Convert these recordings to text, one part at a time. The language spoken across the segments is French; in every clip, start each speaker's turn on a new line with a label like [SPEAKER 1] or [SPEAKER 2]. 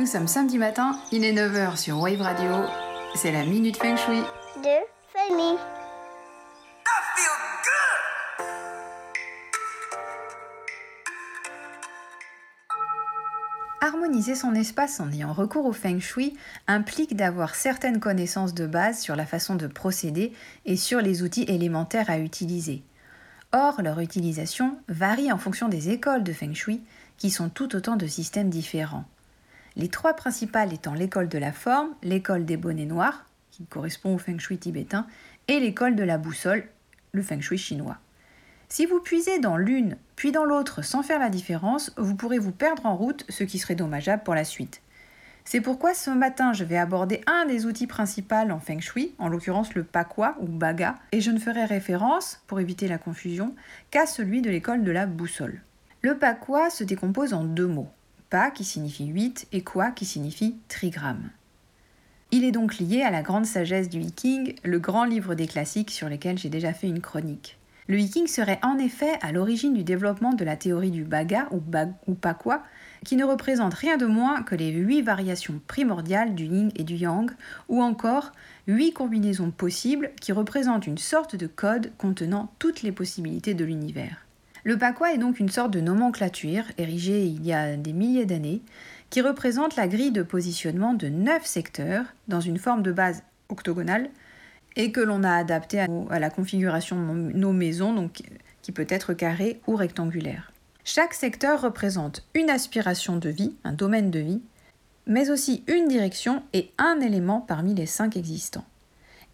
[SPEAKER 1] Nous sommes samedi matin, il est 9h sur Wave Radio. C'est la Minute Feng Shui.
[SPEAKER 2] de Fanny.
[SPEAKER 1] Harmoniser son espace en ayant recours au feng shui implique d'avoir certaines connaissances de base sur la façon de procéder et sur les outils élémentaires à utiliser. Or, leur utilisation varie en fonction des écoles de feng shui, qui sont tout autant de systèmes différents. Les trois principales étant l'école de la forme, l'école des bonnets noirs, qui correspond au feng shui tibétain, et l'école de la boussole, le feng shui chinois. Si vous puisez dans l'une puis dans l'autre sans faire la différence, vous pourrez vous perdre en route, ce qui serait dommageable pour la suite. C'est pourquoi ce matin, je vais aborder un des outils principaux en feng shui, en l'occurrence le pakwa ou baga, et je ne ferai référence, pour éviter la confusion, qu'à celui de l'école de la boussole. Le pakwa se décompose en deux mots, pa qui signifie 8 et kwa qui signifie trigramme. Il est donc lié à la grande sagesse du Viking, le grand livre des classiques sur lesquels j'ai déjà fait une chronique. Le Viking serait en effet à l'origine du développement de la théorie du baga ou, bag, ou qui ne représente rien de moins que les huit variations primordiales du yin et du yang, ou encore huit combinaisons possibles qui représentent une sorte de code contenant toutes les possibilités de l'univers. Le pakwa est donc une sorte de nomenclature érigée il y a des milliers d'années, qui représente la grille de positionnement de neuf secteurs dans une forme de base octogonale et que l'on a adapté à la configuration de nos maisons, qui peut être carré ou rectangulaire. Chaque secteur représente une aspiration de vie, un domaine de vie, mais aussi une direction et un élément parmi les cinq existants.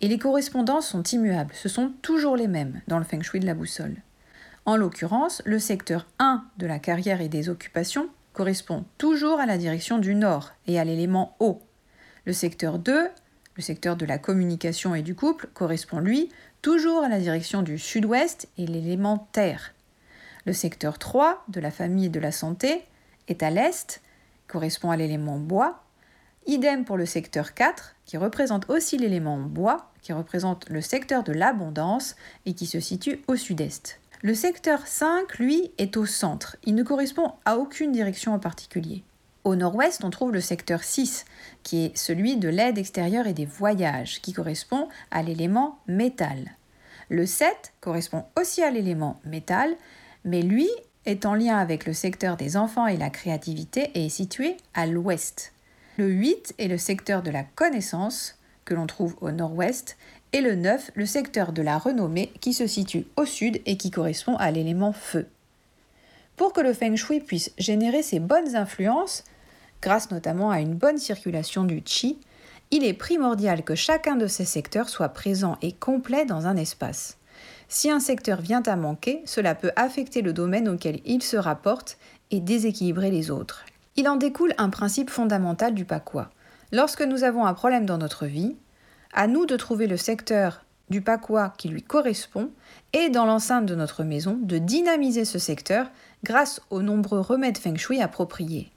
[SPEAKER 1] Et les correspondances sont immuables, ce sont toujours les mêmes dans le feng shui de la boussole. En l'occurrence, le secteur 1 de la carrière et des occupations correspond toujours à la direction du nord et à l'élément haut. Le secteur 2 le secteur de la communication et du couple correspond, lui, toujours à la direction du sud-ouest et l'élément terre. Le secteur 3 de la famille et de la santé est à l'est, correspond à l'élément bois. Idem pour le secteur 4, qui représente aussi l'élément bois, qui représente le secteur de l'abondance et qui se situe au sud-est. Le secteur 5, lui, est au centre. Il ne correspond à aucune direction en particulier. Au nord-ouest, on trouve le secteur 6, qui est celui de l'aide extérieure et des voyages, qui correspond à l'élément métal. Le 7 correspond aussi à l'élément métal, mais lui est en lien avec le secteur des enfants et la créativité et est situé à l'ouest. Le 8 est le secteur de la connaissance, que l'on trouve au nord-ouest, et le 9, le secteur de la renommée, qui se situe au sud et qui correspond à l'élément feu. Pour que le feng shui puisse générer ses bonnes influences, grâce notamment à une bonne circulation du qi, il est primordial que chacun de ces secteurs soit présent et complet dans un espace. Si un secteur vient à manquer, cela peut affecter le domaine auquel il se rapporte et déséquilibrer les autres. Il en découle un principe fondamental du pakwa. Lorsque nous avons un problème dans notre vie, à nous de trouver le secteur du pakwa qui lui correspond et dans l'enceinte de notre maison de dynamiser ce secteur grâce aux nombreux remèdes feng shui appropriés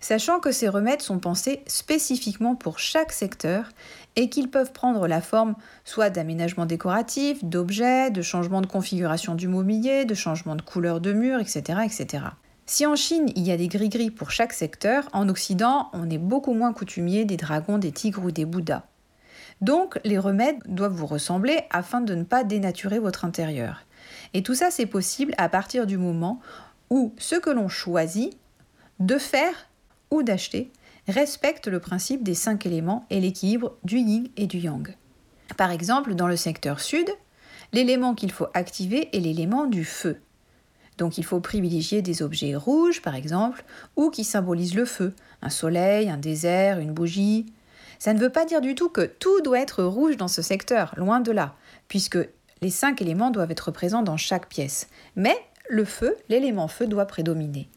[SPEAKER 1] sachant que ces remèdes sont pensés spécifiquement pour chaque secteur et qu'ils peuvent prendre la forme soit d'aménagement décoratif, d'objets, de changement de configuration du mobilier, de changement de couleur de mur, etc. etc. Si en Chine il y a des gris-gris pour chaque secteur, en Occident on est beaucoup moins coutumier des dragons, des tigres ou des bouddhas. Donc les remèdes doivent vous ressembler afin de ne pas dénaturer votre intérieur. Et tout ça c'est possible à partir du moment où ce que l'on choisit de faire ou d'acheter respecte le principe des cinq éléments et l'équilibre du yin et du yang. Par exemple, dans le secteur sud, l'élément qu'il faut activer est l'élément du feu. Donc il faut privilégier des objets rouges, par exemple, ou qui symbolisent le feu, un soleil, un désert, une bougie. Ça ne veut pas dire du tout que tout doit être rouge dans ce secteur, loin de là, puisque les cinq éléments doivent être présents dans chaque pièce. Mais le feu, l'élément feu doit prédominer.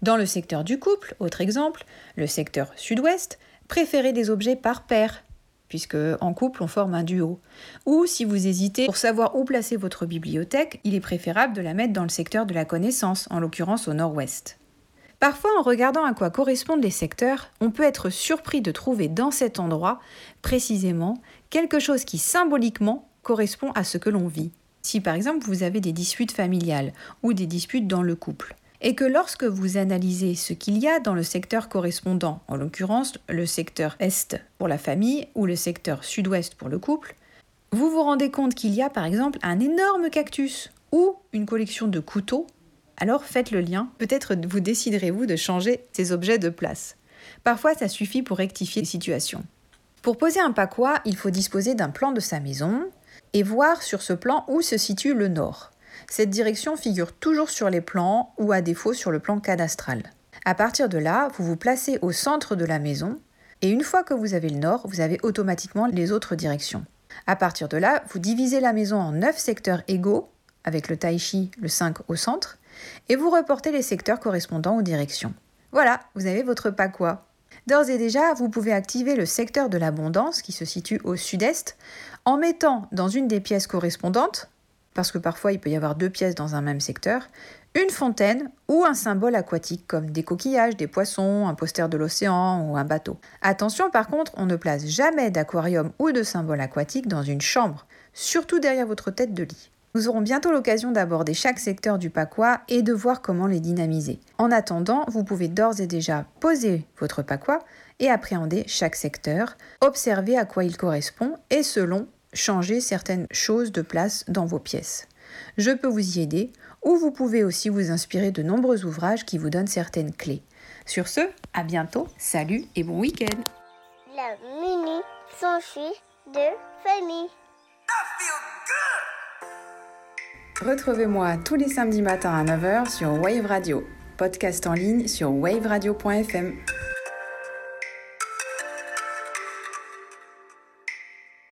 [SPEAKER 1] Dans le secteur du couple, autre exemple, le secteur sud-ouest, préférez des objets par paire, puisque en couple on forme un duo. Ou si vous hésitez pour savoir où placer votre bibliothèque, il est préférable de la mettre dans le secteur de la connaissance, en l'occurrence au nord-ouest. Parfois, en regardant à quoi correspondent les secteurs, on peut être surpris de trouver dans cet endroit, précisément, quelque chose qui symboliquement correspond à ce que l'on vit. Si par exemple vous avez des disputes familiales ou des disputes dans le couple, et que lorsque vous analysez ce qu'il y a dans le secteur correspondant, en l'occurrence le secteur Est pour la famille ou le secteur Sud-Ouest pour le couple, vous vous rendez compte qu'il y a par exemple un énorme cactus ou une collection de couteaux, alors faites le lien, peut-être vous déciderez-vous de changer ces objets de place. Parfois ça suffit pour rectifier les situations. Pour poser un paquois, il faut disposer d'un plan de sa maison et voir sur ce plan où se situe le nord. Cette direction figure toujours sur les plans ou à défaut sur le plan cadastral. À partir de là, vous vous placez au centre de la maison et une fois que vous avez le nord, vous avez automatiquement les autres directions. À partir de là, vous divisez la maison en 9 secteurs égaux avec le taichi, le 5 au centre, et vous reportez les secteurs correspondant aux directions. Voilà, vous avez votre pakwa. D'ores et déjà, vous pouvez activer le secteur de l'abondance qui se situe au sud-est en mettant dans une des pièces correspondantes parce que parfois il peut y avoir deux pièces dans un même secteur, une fontaine ou un symbole aquatique comme des coquillages, des poissons, un poster de l'océan ou un bateau. Attention par contre, on ne place jamais d'aquarium ou de symbole aquatique dans une chambre, surtout derrière votre tête de lit. Nous aurons bientôt l'occasion d'aborder chaque secteur du Pacois et de voir comment les dynamiser. En attendant, vous pouvez d'ores et déjà poser votre Pacois et appréhender chaque secteur, observer à quoi il correspond et selon changer certaines choses de place dans vos pièces. Je peux vous y aider ou vous pouvez aussi vous inspirer de nombreux ouvrages qui vous donnent certaines clés. Sur ce, à bientôt, salut et bon week-end. La mini de famille. Retrouvez-moi tous les samedis matins à 9h sur Wave Radio, podcast en ligne sur waveradio.fm.